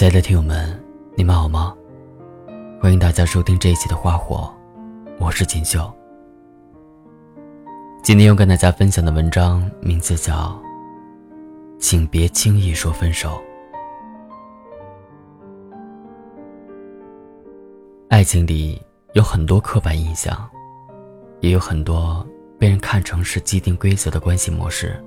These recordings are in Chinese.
亲爱的听友们，你们好吗？欢迎大家收听这一期的《花火》，我是锦绣。今天要跟大家分享的文章名字叫《请别轻易说分手》。爱情里有很多刻板印象，也有很多被人看成是既定规则的关系模式。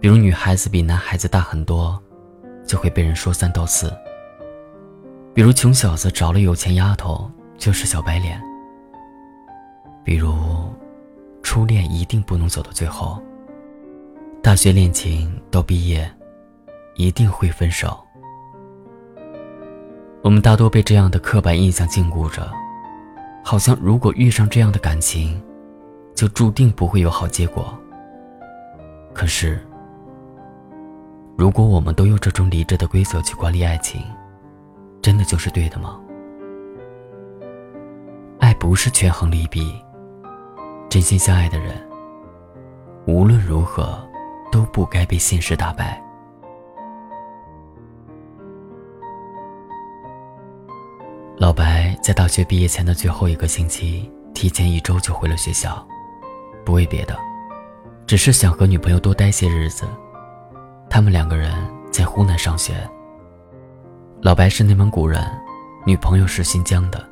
比如，女孩子比男孩子大很多，就会被人说三道四。比如，穷小子找了有钱丫头就是小白脸。比如，初恋一定不能走到最后。大学恋情到毕业，一定会分手。我们大多被这样的刻板印象禁锢着，好像如果遇上这样的感情，就注定不会有好结果。可是，如果我们都用这种理智的规则去管理爱情，真的就是对的吗？爱不是权衡利弊，真心相爱的人，无论如何都不该被现实打败。老白在大学毕业前的最后一个星期，提前一周就回了学校，不为别的，只是想和女朋友多待些日子。他们两个人在湖南上学。老白是内蒙古人，女朋友是新疆的，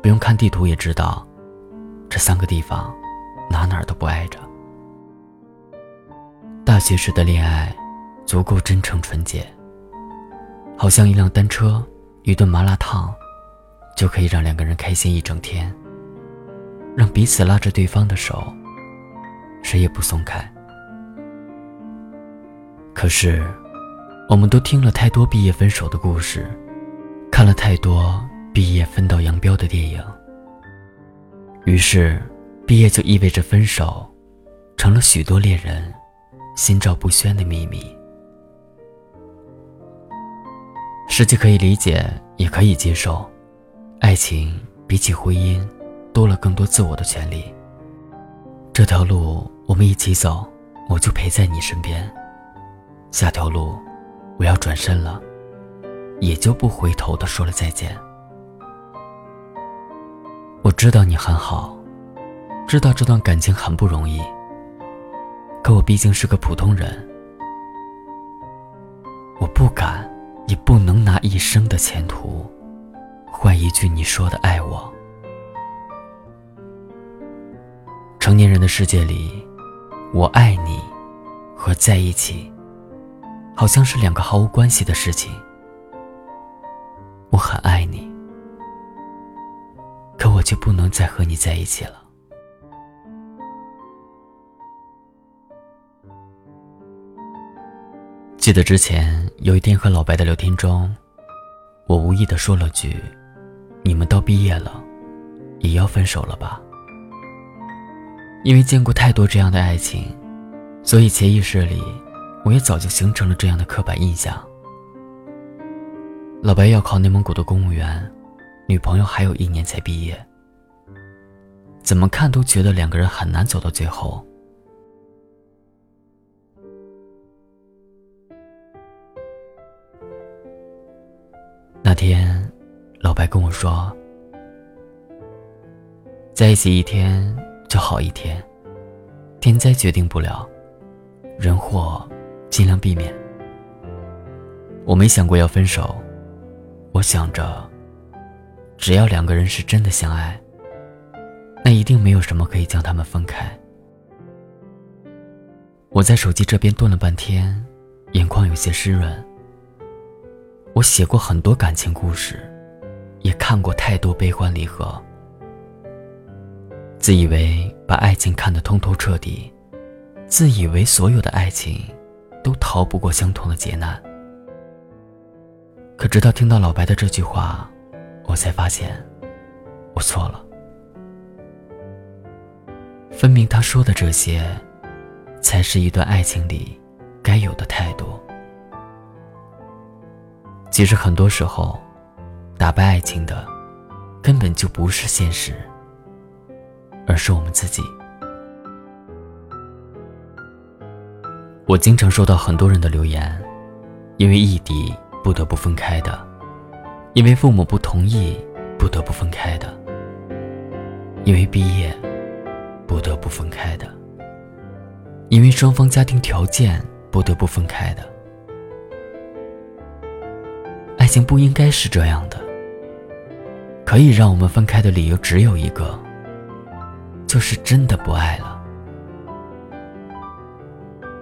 不用看地图也知道，这三个地方哪哪都不挨着。大学时的恋爱足够真诚纯洁，好像一辆单车，一顿麻辣烫。就可以让两个人开心一整天，让彼此拉着对方的手，谁也不松开。可是，我们都听了太多毕业分手的故事，看了太多毕业分道扬镳的电影，于是，毕业就意味着分手，成了许多恋人心照不宣的秘密。实际可以理解，也可以接受。爱情比起婚姻，多了更多自我的权利。这条路我们一起走，我就陪在你身边；下条路，我要转身了，也就不回头的说了再见。我知道你很好，知道这段感情很不容易，可我毕竟是个普通人，我不敢，也不能拿一生的前途。换一句你说的爱我。成年人的世界里，我爱你和在一起，好像是两个毫无关系的事情。我很爱你，可我却不能再和你在一起了。记得之前有一天和老白的聊天中，我无意的说了句。你们到毕业了，也要分手了吧？因为见过太多这样的爱情，所以潜意识里，我也早就形成了这样的刻板印象。老白要考内蒙古的公务员，女朋友还有一年才毕业，怎么看都觉得两个人很难走到最后。那天。老白跟我说：“在一起一天就好一天，天灾决定不了，人祸尽量避免。我没想过要分手，我想着，只要两个人是真的相爱，那一定没有什么可以将他们分开。”我在手机这边顿了半天，眼眶有些湿润。我写过很多感情故事。也看过太多悲欢离合，自以为把爱情看得通透彻底，自以为所有的爱情都逃不过相同的劫难。可直到听到老白的这句话，我才发现，我错了。分明他说的这些，才是一段爱情里该有的态度。其实很多时候。打败爱情的，根本就不是现实，而是我们自己。我经常收到很多人的留言，因为异地不得不分开的，因为父母不同意不得不分开的，因为毕业不得不分开的，因为双方家庭条件不得不分开的。爱情不应该是这样的，可以让我们分开的理由只有一个，就是真的不爱了。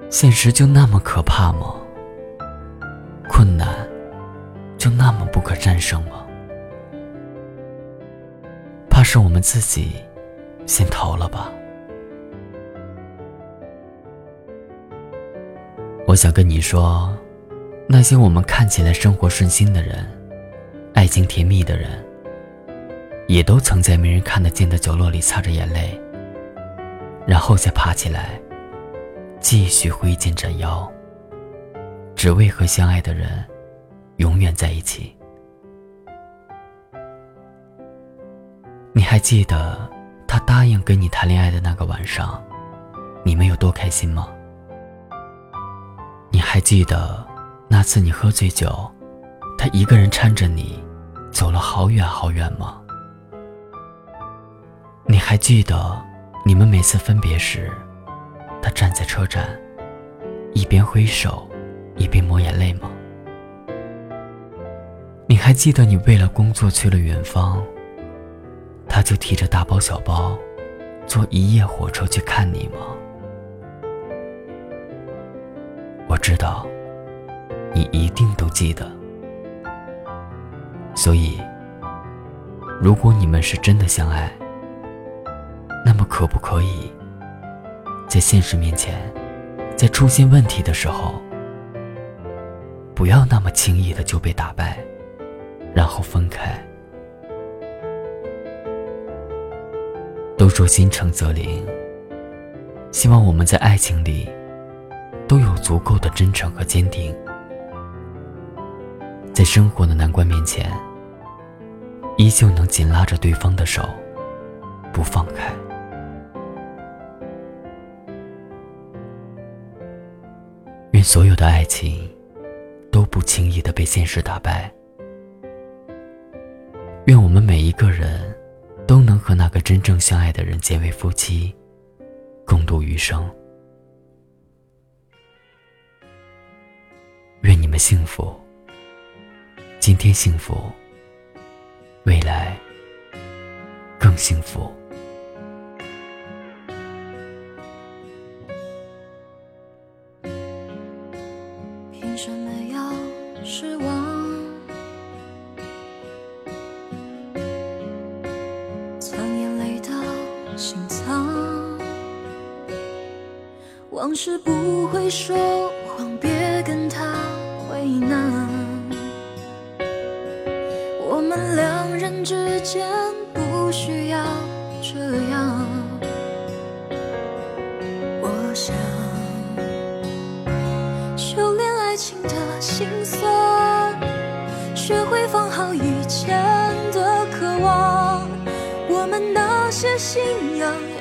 现实就那么可怕吗？困难就那么不可战胜吗？怕是我们自己先逃了吧。我想跟你说，那些我们看起来生活顺心的人，爱情甜蜜的人，也都曾在没人看得见的角落里擦着眼泪，然后再爬起来。继续挥剑斩妖，只为和相爱的人永远在一起。你还记得他答应跟你谈恋爱的那个晚上，你们有多开心吗？你还记得那次你喝醉酒，他一个人搀着你走了好远好远吗？你还记得你们每次分别时？他站在车站，一边挥手，一边抹眼泪吗？你还记得你为了工作去了远方，他就提着大包小包，坐一夜火车去看你吗？我知道，你一定都记得。所以，如果你们是真的相爱，那么可不可以？在现实面前，在出现问题的时候，不要那么轻易的就被打败，然后分开。都说心诚则灵，希望我们在爱情里都有足够的真诚和坚定，在生活的难关面前，依旧能紧拉着对方的手，不放开。所有的爱情都不轻易的被现实打败。愿我们每一个人都能和那个真正相爱的人结为夫妻，共度余生。愿你们幸福，今天幸福，未来更幸福。往事不会说谎，别跟他为难。我们两人之间不需要这样。我想修炼爱情的心酸，学会放好以前的渴望。我们那些信仰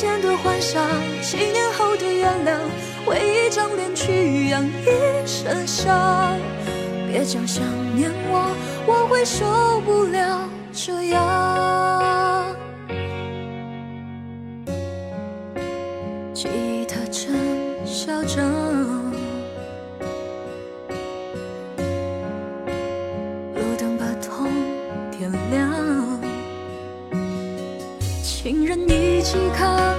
几年前的幻想，几年后的原谅，为一张脸去养一身伤。别讲想念我，我会受不了这样。记得真嚣张。路灯把痛点亮情人一起看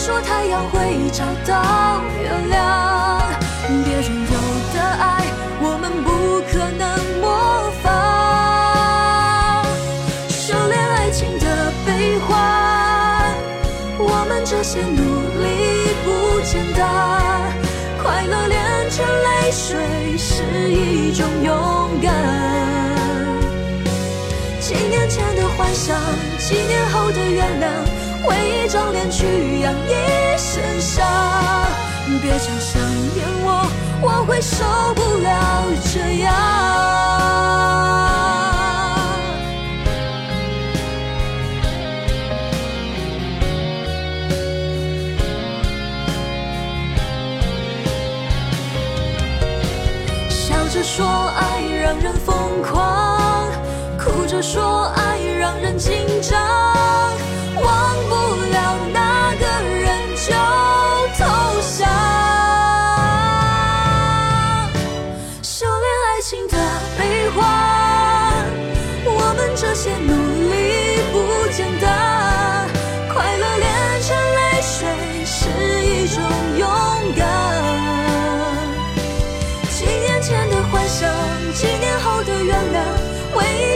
说太阳会找到月亮？别人有的爱，我们不可能模仿。修炼爱情的悲欢，我们这些努力不简单。快乐炼成泪水是一种勇敢。几年前的幻想，几年后的原谅，为一张脸去养一身伤。别讲想念我，我会受不了这样。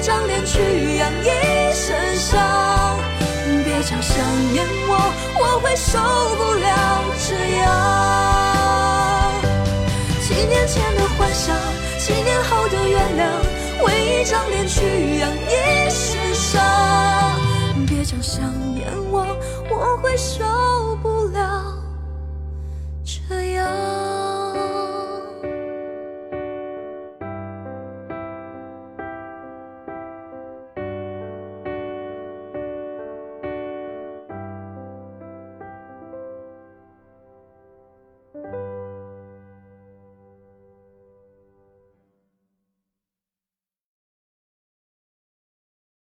张脸去养一身伤。别讲想念我，我会受不了这样。几年前的幻想，几年后的原谅，为一张脸去养一身伤。别讲想念我，我会受不了这样。